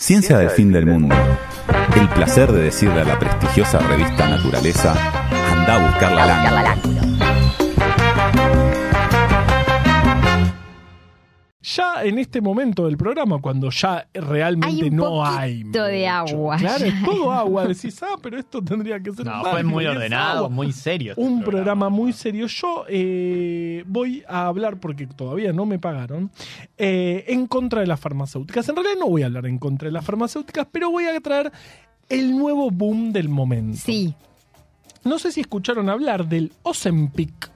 Ciencia del fin del mundo. El placer de decirle a la prestigiosa revista Naturaleza, anda a buscar la lángula. Ya en este momento del programa, cuando ya realmente Hay un no hay. poquito de mucho. agua. Claro, es todo agua. Decís, ah, pero esto tendría que ser. No, fue muy ordenado, agua. muy serio. este Un programa muy serio. Yo eh, voy a hablar, porque todavía no me pagaron, eh, en contra de las farmacéuticas. En realidad no voy a hablar en contra de las farmacéuticas, pero voy a traer el nuevo boom del momento. Sí. No sé si escucharon hablar del Ozempic,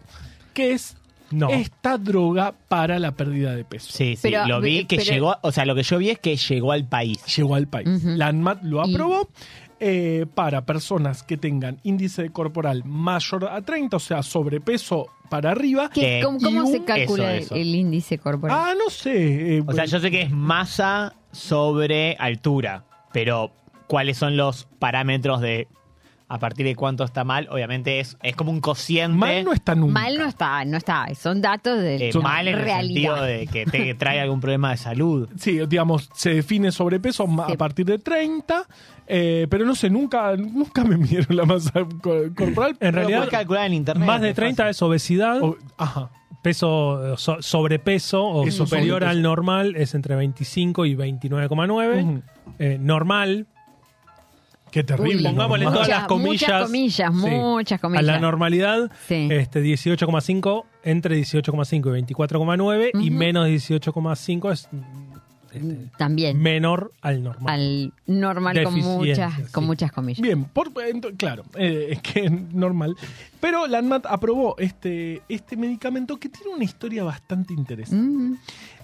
que es No. esta droga para la pérdida de peso. Sí, sí, Pero- lo vi que pero- llegó, o sea, lo que yo vi es que llegó al país. Llegó al país. Ujú. La ANMAT lo Y- aprobó. eh, para personas que tengan índice corporal mayor a 30, o sea, sobrepeso para arriba. ¿Qué- Eh, ¿Cómo, y cómo un- se calcula eso, eso. el índice corporal? Ah, no sé. eh, O sea, yo sé que es masa sobre altura, pero ¿cuáles son los parámetros de a partir de cuánto está mal? Obviamente es, es como un cociente. mal no está nunca. Mal no está, no está. Son datos de eh, son mal en el sentido realidad. de que te trae algún problema de salud. Sí, digamos, se define sobrepeso Sí. a partir de 30, eh, pero no sé, nunca, nunca me midieron la masa co- corporal. En Pero realidad, calcular en internet. Más de es 30 fácil. es obesidad, O- ajá. peso eh, so- sobrepeso o Eso, superior sobrepeso. al normal es entre 25 y 29,9. Ujú. Eh, normal, Qué terrible. Uy, pongámosle normal. todas las comillas. muchas comillas, sí, muchas comillas. A la normalidad, Sí. este 18,5 entre 18,5 y 24,9 y Ujú. menos 18,5 es este, También. menor al normal. al normal con muchas, con muchas comillas. Bien, por, claro, eh, es que es normal. Pero la ANMAT aprobó este, este medicamento que tiene una historia bastante interesante. Mm,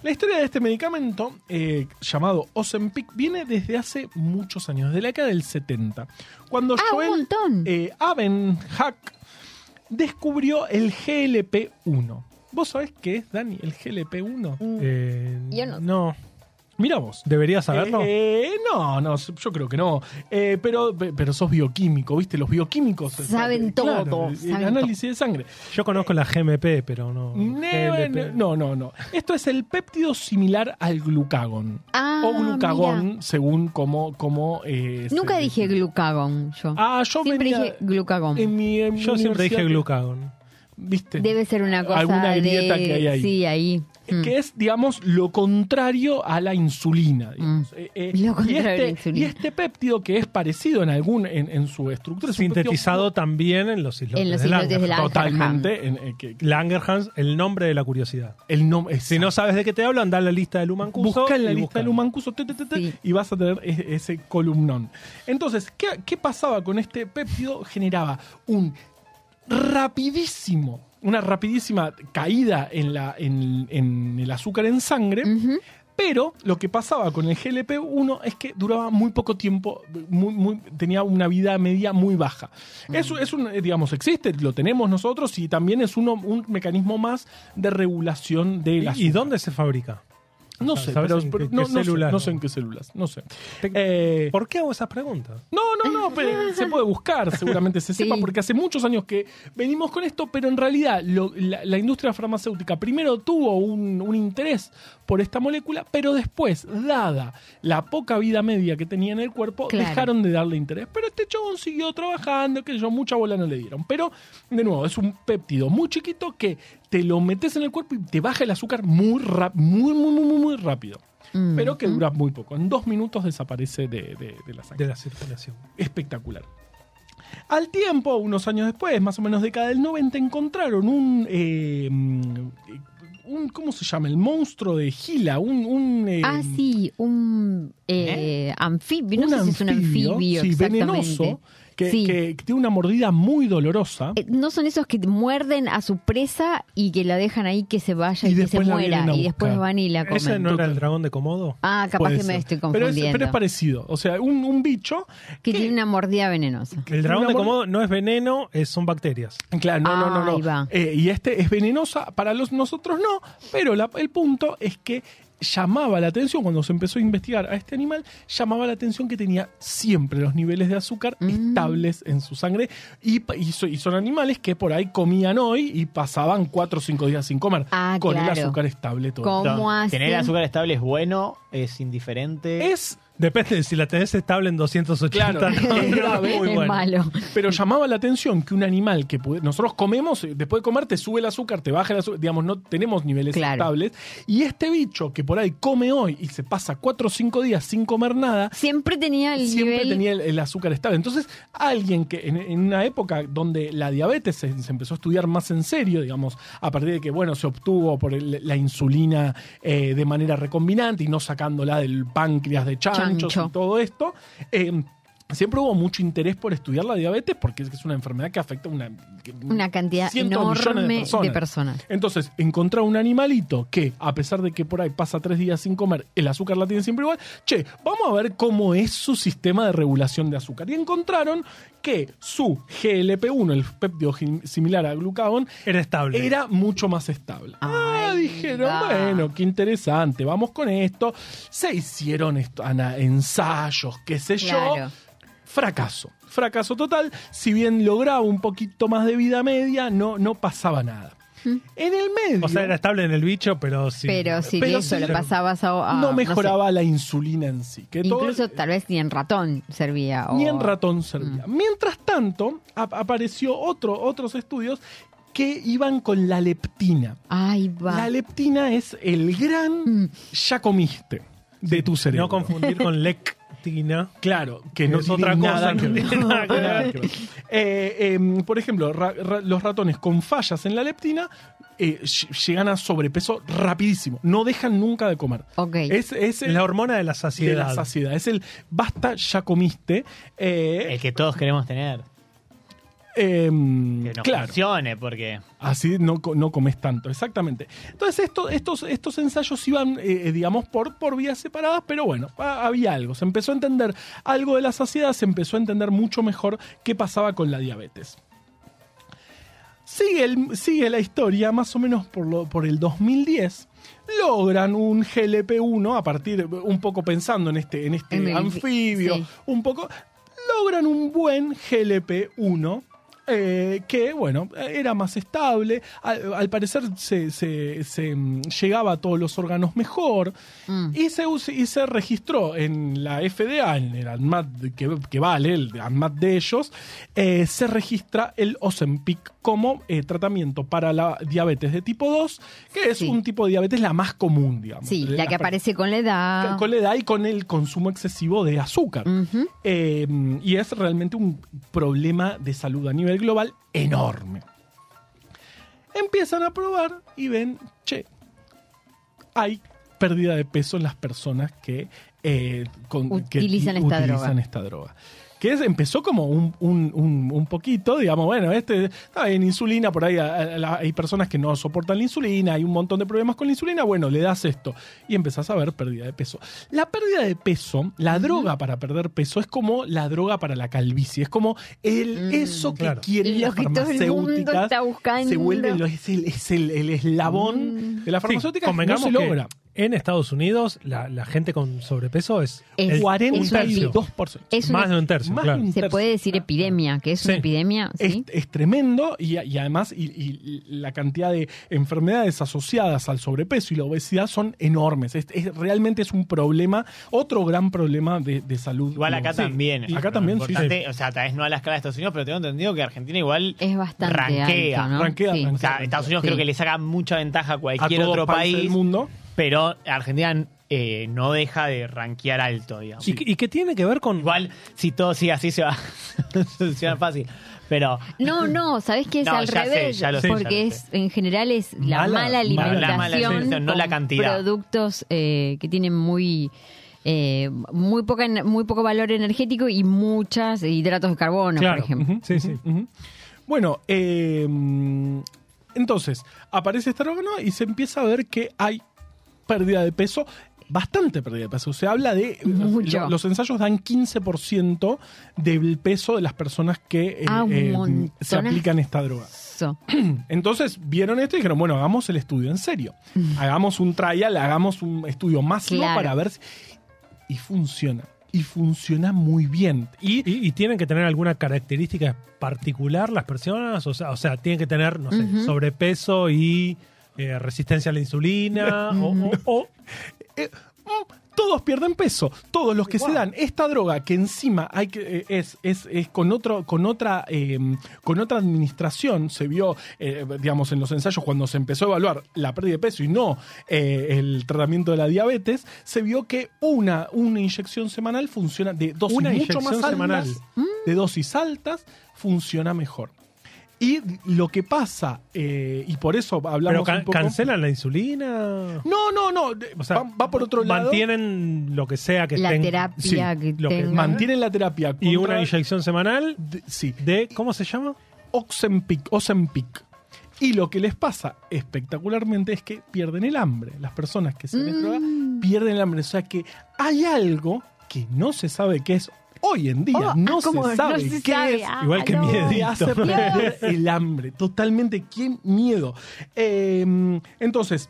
La historia de este medicamento, eh, llamado Ozempic, viene desde hace muchos años, desde la década del 70. Cuando Ah, Joel eh, Abenhack descubrió el GLP-1. ¿Vos sabés qué es, Dani, el GLP-1? Eh, Yo no no. Mira vos. ¿Deberías saberlo? Eh, no, no, yo creo que no. Eh, pero, pero sos bioquímico, ¿viste? Los bioquímicos Saben eh, todo, el saben análisis de sangre. Yo conozco la GMP, pero no. Ne- GLP. No, no, no. Esto es el péptido similar al glucagón. Ah, o glucagón, mira. según como... como eh, Nunca se- dije glucagón yo. Ah, yo Siempre venía dije glucagón. en mi, en mi Yo siempre dije glucagón. ¿Viste? Debe ser una cosa Alguna de... grieta que hay ahí. Sí, ahí. Mm. que es, digamos, lo contrario a la insulina. Mm. Eh, eh, Lo y, contrario a la este, insulina. y este péptido, que es parecido en algún en, en su estructura, es Sintetizado también en los islotes, En los de islotes de totalmente. en- eh, que- Langerhans, el nombre de la curiosidad. el nombre, Si no sabes de qué te hablo, anda a la lista del Humancuso. Busca en la lista del Humancuso te, te, te, te, Sí. y vas a tener e- ese columnón. Entonces, ¿qué, qué pasaba con este péptido? Generaba un rapidísimo, una rapidísima caída en, la, en, en el azúcar en sangre. Pero lo que pasaba con el GLP-1 es que duraba muy poco tiempo, muy, muy- tenía una vida media muy baja. Eso es un, digamos, existe, lo tenemos nosotros y también es uno, un mecanismo más de regulación de la ¿Y, y dónde se fabrica? No sé, ¿Sabes pero, en pero qué- no, qué no sé, células? no sé en qué células, no sé. Te- Eh, ¿Por qué hago esas preguntas? no, no, no, pero se puede buscar, seguramente se Sí. sepa, porque hace muchos años que venimos con esto, pero en realidad lo- la, la industria farmacéutica primero tuvo un, un interés por esta molécula, pero después, dada la poca vida media que tenía en el cuerpo, Claro. dejaron de darle interés. Pero este chabón siguió trabajando, que yo, mucha bola no le dieron. Pero, de nuevo, es un péptido muy chiquito que te lo metes en el cuerpo y te baja el azúcar muy, muy, muy, muy, muy, muy rápido. Mm. Pero que dura muy poco. En dos minutos desaparece de, de- de la sangre De la circulación. espectacular. Al tiempo, unos años después, más o menos década del 90, encontraron un, eh, un ¿cómo se llama? El monstruo de Gila, un... un, eh, Ah, sí, un eh, anfibio. No sé si es un anfibio sí, venenoso, que, Sí. que- tiene una mordida muy dolorosa. Eh, No son esos que muerden a su presa y que la dejan ahí que se vaya Y y, que se muera. Y después van y la comen. ¿Ese no era el dragón de Komodo? Ah, capaz Puede que me estoy pero es, confundiendo. pero es parecido. O sea, un, un bicho... que tiene una mordida venenosa. El dragón de Komodo no es veneno, es- son bacterias. Claro, no, no, no. no. Ahí va. Eh, y este es venenosa, para los, nosotros no, pero la- el punto es que llamaba la atención, cuando se empezó a investigar a este animal, llamaba la atención que tenía siempre los niveles de azúcar Mm. estables en su sangre y, pa- y so- y son animales que por ahí comían hoy y pasaban cuatro o cinco días sin comer, Ah, con el azúcar estable todo. ¿Cómo? Tener azúcar estable es bueno, es indiferente. Es Depende de si la tenés estable en 280. Claro, no, es no, grave, muy es bueno. malo. Pero llamaba la atención que un animal que puede- nosotros comemos, eh, después de comer te sube el azúcar, te baja el azúcar, digamos, no tenemos niveles Claro. estables. Y este bicho que por ahí come hoy y se pasa cuatro o cinco días sin comer nada, Siempre tenía el siempre nivel. tenía el, el azúcar estable. Entonces, alguien que en, en una época donde la diabetes se, se empezó a estudiar más en serio, digamos, a partir de que, bueno, se obtuvo por el- la insulina eh, de manera recombinante y no sacándola del páncreas de Chancho. y todo esto, eh, Siempre hubo mucho interés por estudiar la diabetes porque es una enfermedad que afecta a una, Una cantidad enorme de personas. de personas. Entonces, encontrar un animalito que, a pesar de que por ahí pasa tres días sin comer, el azúcar la tiene siempre igual, che, vamos a ver cómo es su sistema de regulación de azúcar. Y encontraron que su GLP-1, el péptido similar al glucagón, Era estable. era mucho más estable. ah, dijeron, bueno, qué interesante, vamos con esto. Se hicieron esto, ana- ensayos, qué sé yo. Fracaso. Fracaso total. Si bien lograba un poquito más de vida media, no, no pasaba nada. En el medio. O sea, era estable en el bicho, pero sí. Pero si Pero eso sí, pasabas a, a- no sé, mejoraba la insulina en sí. Que todo- incluso tal vez ni en ratón servía. o- ni en ratón servía. Mientras tanto, ap- apareció otro, otros estudios que iban con la leptina. Ay, va. La leptina es el gran Mm. ya comiste de tu cerebro. No confundir con Claro, que Que no es tiene otra cosa nada que ver. nada ver. Ver. Eh, eh, por ejemplo, ra- ra- los ratones con fallas en la leptina eh, ll- llegan a sobrepeso rapidísimo. No dejan nunca de comer. Ok. Es, es el, La hormona de la de saciedad. la saciedad. Es el basta, ya comiste. Eh, El que todos queremos tener. Em, Que no claro. funcione, porque. Así no, no comes tanto, exactamente. Entonces esto- estos, estos ensayos iban, eh, digamos, por, por vías separadas, pero bueno, ha- había algo. Se empezó a entender algo de la saciedad, se empezó a entender mucho mejor qué pasaba con la diabetes. Sigue, el- sigue la historia, más o menos por, lo- por el 2010, logran un GLP-1, a partir, un poco pensando en este, en este En el- anfibio, sí. un poco, logran un buen GLP-1 eh, que, bueno, era más estable, al, al parecer se, se- se, mm, llegaba a todos los órganos mejor Mm. y, se, y se registró en la FDA, en el ANMAT que, que vale, el ANMAT de ellos, eh, se registra el Ozempic como eh, tratamiento para la diabetes de tipo 2, que es Sí. un tipo de diabetes la más común, digamos. Sí, la que aparece con la edad. con la edad y con el consumo excesivo de azúcar. Eh, y es realmente un problema de salud a nivel global enorme. Empiezan a probar y ven, che, hay pérdida de peso en las personas que, eh, con- que Utilizan esta utilizan droga. esta droga. Que es- empezó como un, un- un- un poquito, digamos, bueno, este está en insulina, por ahí a- a- a- hay personas que no soportan la insulina, hay un montón de problemas con la insulina, bueno, le das esto y empezás a ver pérdida de peso. La pérdida de peso, la droga para perder peso es como la droga para la calvicie, es como el, Mm, eso que claro. quieren las que el mundo farmacéuticas se vuelve es el, es el- el eslabón de la Sí, farmacéutica no convengamos se que logra. En Estados Unidos la, la gente con sobrepeso es, Es el- 42%. Es una- más de un tercio, más claro. de un Se tercio. puede decir epidemia, que es una epidemia, Es, ¿sí? es tremendo y, y además y, y la cantidad de enfermedades asociadas al sobrepeso y la obesidad son enormes. Es, es- realmente es un problema, otro gran problema de, de salud. Igual acá Sí, también. y acá también, O sea, tal vez no a la escala de Estados Unidos, pero tengo entendido que Argentina igual Es bastante Sí. rankea. O sea, Estados Unidos Sí. creo que le saca mucha ventaja a A cualquier todo otro país, del mundo. Pero Argentina eh, no deja de rankear alto, digamos. ¿Y, y qué tiene que ver con Igual, si todo sigue así, se va a solucionar fácil. Pero No, no, ¿sabés qué es No, al ya sé, revés? ya lo sé, Porque ya lo es, sé. en general es la Mala- mala alimentación, mala- mala alimentación, no la con cantidad. productos eh, que tienen muy eh, muy poca muy poco valor energético y muchas hidratos de carbono, Claro. por ejemplo. Ujú, Sí, sí. ujú. Bueno, eh, entonces aparece esta droga ¿no? y se empieza a ver que hay pérdida de peso. Bastante pérdida de peso. Se habla de. Mucho. lo- los ensayos dan 15% del peso de las personas que eh, Ah, eh, se aplican esta droga. Entonces vieron esto y dijeron, bueno, hagamos el estudio en serio. Hagamos un trial, hagamos un estudio masivo Claro. para ver si... Y funciona. Y funciona muy bien. Y, ¿Y, y tienen que tener alguna característica particular las personas? O sea, o sea tienen que tener, no sé, sobrepeso y eh, resistencia a la insulina o, o- o- eh, mm, todos pierden peso. Todos los que se dan esta droga, que encima hay que, eh, es, es, es con, otro, con, otra, eh, con otra administración, se vio, eh, digamos, en los ensayos cuando se empezó a evaluar la pérdida de peso y no eh, el tratamiento de la diabetes, se vio que una, una inyección semanal funciona de dosis Una mucho inyección más altas, semanal. de dosis altas, funciona mejor. Y lo que pasa, eh, y por eso hablamos Pero ca- un poco... cancelan la insulina. No, no, no, O sea, va, va por otro lado. Mantienen lo que sea que La estén- terapia sí, que lo que. Mantienen la terapia Y una inyección semanal de- sí, de. ¿Cómo se llama? Ozempic, Ozempic. Y lo que les pasa espectacularmente es que pierden el hambre. Las personas que se les droga Mm. pierden el hambre. O sea que hay algo que no se sabe qué es hoy en día. Oh, no ah, se sabe se qué sabe. es. Ah, Igual que no. miedito. Te hace perder el hambre. Totalmente. ¿Qué miedo? Eh, entonces,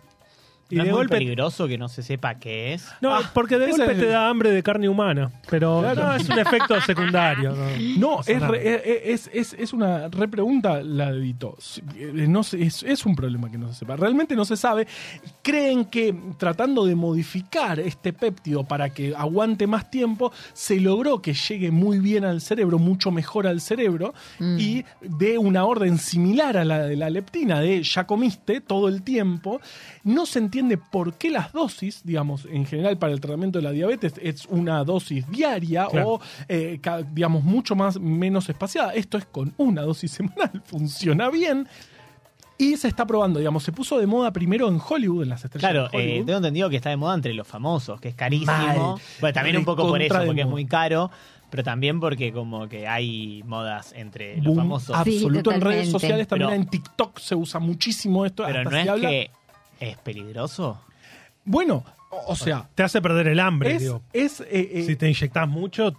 Y ¿No de es muy golpe. peligroso que no se sepa qué es? No, Ah, porque de ese golpe es te da hambre de carne humana. Pero Claro. no, es un efecto secundario. No, No, es, re- eh, es, es, es una repregunta la de Vito. Eh, No es, es un problema que no se sepa. Realmente no se sabe. Creen que tratando de modificar este péptido para que aguante más tiempo, se logró que llegue muy bien al cerebro, mucho mejor al cerebro, y de una orden similar a la de la leptina, de ya comiste todo el tiempo. No se entiende por qué las dosis, digamos, en general para el tratamiento de la diabetes es una dosis diaria Claro. o eh, digamos, mucho más menos espaciada. Esto es con una dosis semanal, funciona bien. Y se está probando, digamos, se puso de moda primero en Hollywood, en las estrellas Claro, de eh, Hollywood. tengo entendido que está de moda entre los famosos, que es carísimo. Mal. Bueno, también un poco por eso, porque es muy caro, pero también porque como que hay modas entre los Boom famosos. absoluto en redes sociales, también Pero- en TikTok se usa muchísimo esto. Pero hasta no es habla- que es peligroso. Bueno, o, o sea, Te hace perder el hambre, es, digo. es, eh, eh, Si te inyectas mucho,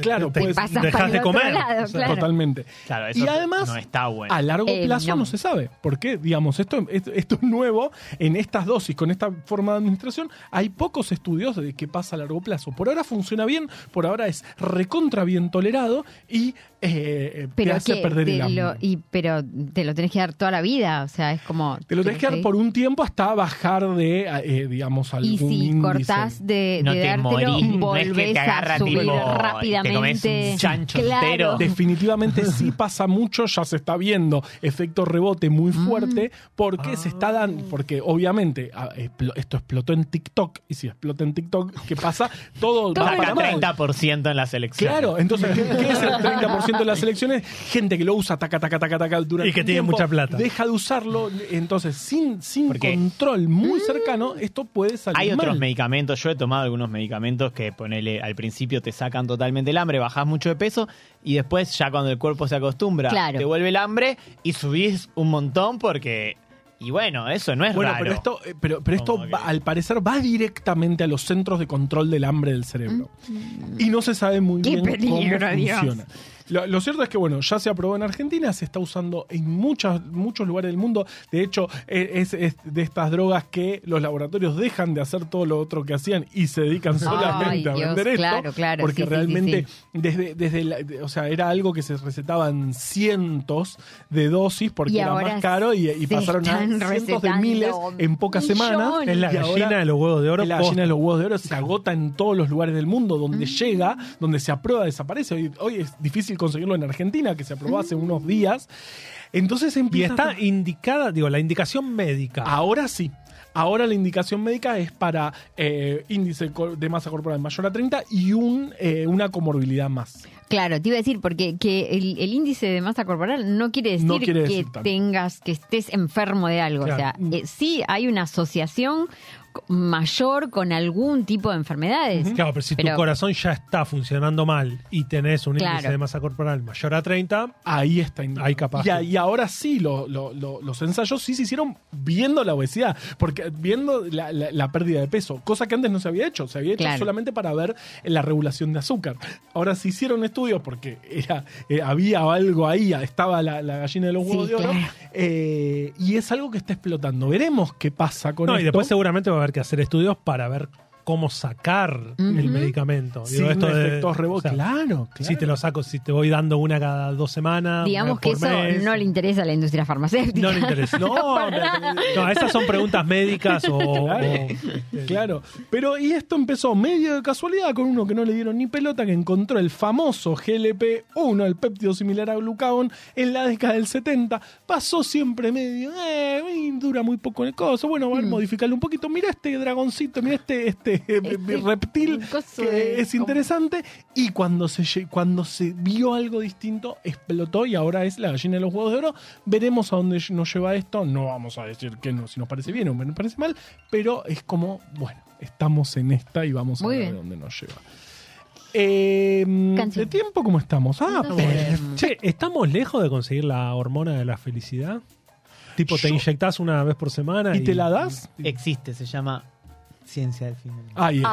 claro, te- pues, dejas de comer. lado, O sea, claro. totalmente. Claro, eso y además, no está bueno. A largo Eh, plazo no. no. se sabe. ¿Por qué? Digamos, esto, esto, esto es nuevo. En estas dosis, con esta forma de administración, hay pocos estudios de qué pasa a largo plazo. Por ahora funciona bien, por ahora es recontra bien tolerado y eh, te Pero hace que perder te el hambre. lo, y, pero te lo tenés que dar toda la vida, o sea, es como... te lo tenés que dar por un tiempo hasta bajar de, eh, digamos, algún Y si índice. cortás de, No de te dártelo, morís, no es que te agarra a subir tipo, te comes rápidamente. un chancho Claro. entero. Definitivamente sí pasa mucho, ya se está viendo efecto rebote muy Mm. fuerte, porque se está dando, porque obviamente ah, esto explotó en TikTok, y si explota en TikTok, ¿qué pasa? Todo va Saca para mal. 30% en la selección. Claro, entonces, ¿qué, qué es el 30% de las elecciones? Gente que lo usa taca, taca, taca, taca durante Y que tiene tiempo, mucha plata. Deja de usarlo, entonces, sin, sin Porque- control muy cercano, esto puede salir Hay otros mal. medicamentos, yo he tomado algunos medicamentos que ponele al principio te sacan totalmente el hambre, bajás mucho de peso y después ya cuando el cuerpo se acostumbra Claro. te vuelve el hambre y subís un montón porque y bueno, eso no es Bueno, raro. pero esto, eh, pero, pero esto Como que- va- al parecer va directamente a los centros de control del hambre del cerebro. Y no se sabe muy Mm. Qué bien peligro, cómo Dios. funciona. Lo, lo cierto es que, bueno, ya se aprobó en Argentina, se está usando en muchas, muchos lugares del mundo. De hecho, e- es, es de estas drogas que los laboratorios dejan de hacer todo lo otro que hacían y se dedican solamente a Dios, vender esto. claro, claro, porque sí, sí, sí, realmente, sí. desde, desde la- de- o sea, era algo que se recetaban cientos de dosis porque Y era más caro y, pasaron a cientos de miles en pocas semanas. es la gallina de los huevos de oro. es la gallina de los huevos de oro se agota en todos los lugares del mundo donde Mm. llega, donde se aprueba, desaparece. Hoy, hoy es difícil conseguirlo en Argentina, que se aprobó hace Mm. unos días. Entonces Y empieza. está indicada, digo, la indicación médica. Ahora sí. Ahora la indicación médica es para eh, índice de masa corporal mayor a 30 y un, eh, una comorbilidad más. Claro, te iba a decir, porque que el, el índice de masa corporal no quiere decir No quiere que tanto. tengas, que estés enfermo de algo. Claro. O sea, eh, sí hay una asociación mayor con algún tipo de enfermedades. Claro, pero si Pero- tu corazón ya está funcionando mal y tenés un índice de masa corporal mayor a 30, Ahí está. Ahí capaz Y, ahora sí, lo- lo- lo- los ensayos sí se hicieron viendo la obesidad, porque viendo la, la- la pérdida de peso, cosa que antes no se había hecho, se había hecho Claro. solamente para ver la regulación de azúcar. Ahora se hicieron estudios porque era, eh, había algo ahí, estaba la, la gallina de los Sí, huevos de oro, claro. eh, y es algo que está explotando. Veremos qué pasa con no, esto. y después seguramente va a haber que hacer estudios para ver cómo sacar el medicamento. Digo, Sin esto de- efectos rebote. o sea, claro, claro. Si te lo saco, si te voy dando una cada dos semanas. Digamos que eso mes. no le interesa a la industria farmacéutica. No le interesa. No, No, estas son preguntas médicas o. Claro. o, este, Claro, pero y esto empezó medio de casualidad con uno que no le dieron ni pelota, que encontró el famoso GLP-1, el péptido similar a glucagón, en la década del 70. Pasó siempre medio, eh, dura muy poco en el coso. Bueno, vamos a modificarlo un poquito. Mira este dragoncito, mira este, este, reptil coso que es interesante. Y cuando se, cuando se vio algo distinto, explotó y ahora es la gallina de los huevos de oro. Veremos a dónde nos lleva esto. No vamos a decir que no, si nos parece bien o nos parece mal, pero es como, bueno, estamos en esta y vamos Muy a ver bien. a dónde nos lleva. Eh, Canción. ¿De tiempo cómo estamos? Ah, No pues, Che, ¿estamos lejos de conseguir la hormona de la felicidad? Tipo, te Yo- inyectás una vez por semana ¿Y te la das? Existe, se llama Ciencia del Fin del Mundo. Ahí está.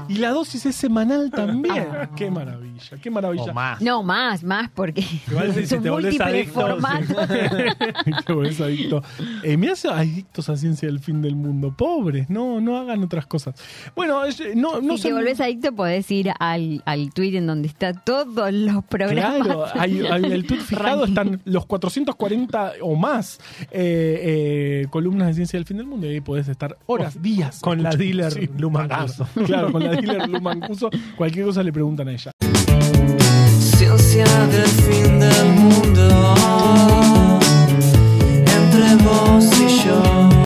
Ah. Y la dosis es semanal también. Ah. Qué maravilla, qué maravilla. O más. No, más, más, porque Igual si- si son te volvés múltiples adicto, formatos. Te volvés adicto. Eh, me hace adictos a ciencia del fin del mundo. Pobres, no, no hagan otras cosas. Bueno, eh, no, no si te volvés adicto, podés ir al, al tweet en donde está todos los programas. Claro, hay, hay el tweet fijado Ranking. están los 440 o más eh, eh, columnas de ciencia del fin del mundo y ahí podés estar horas, días. con la dealer sí, claro, con la dealer Lumancuso, cualquier cosa le preguntan a ella. Ciencia del fin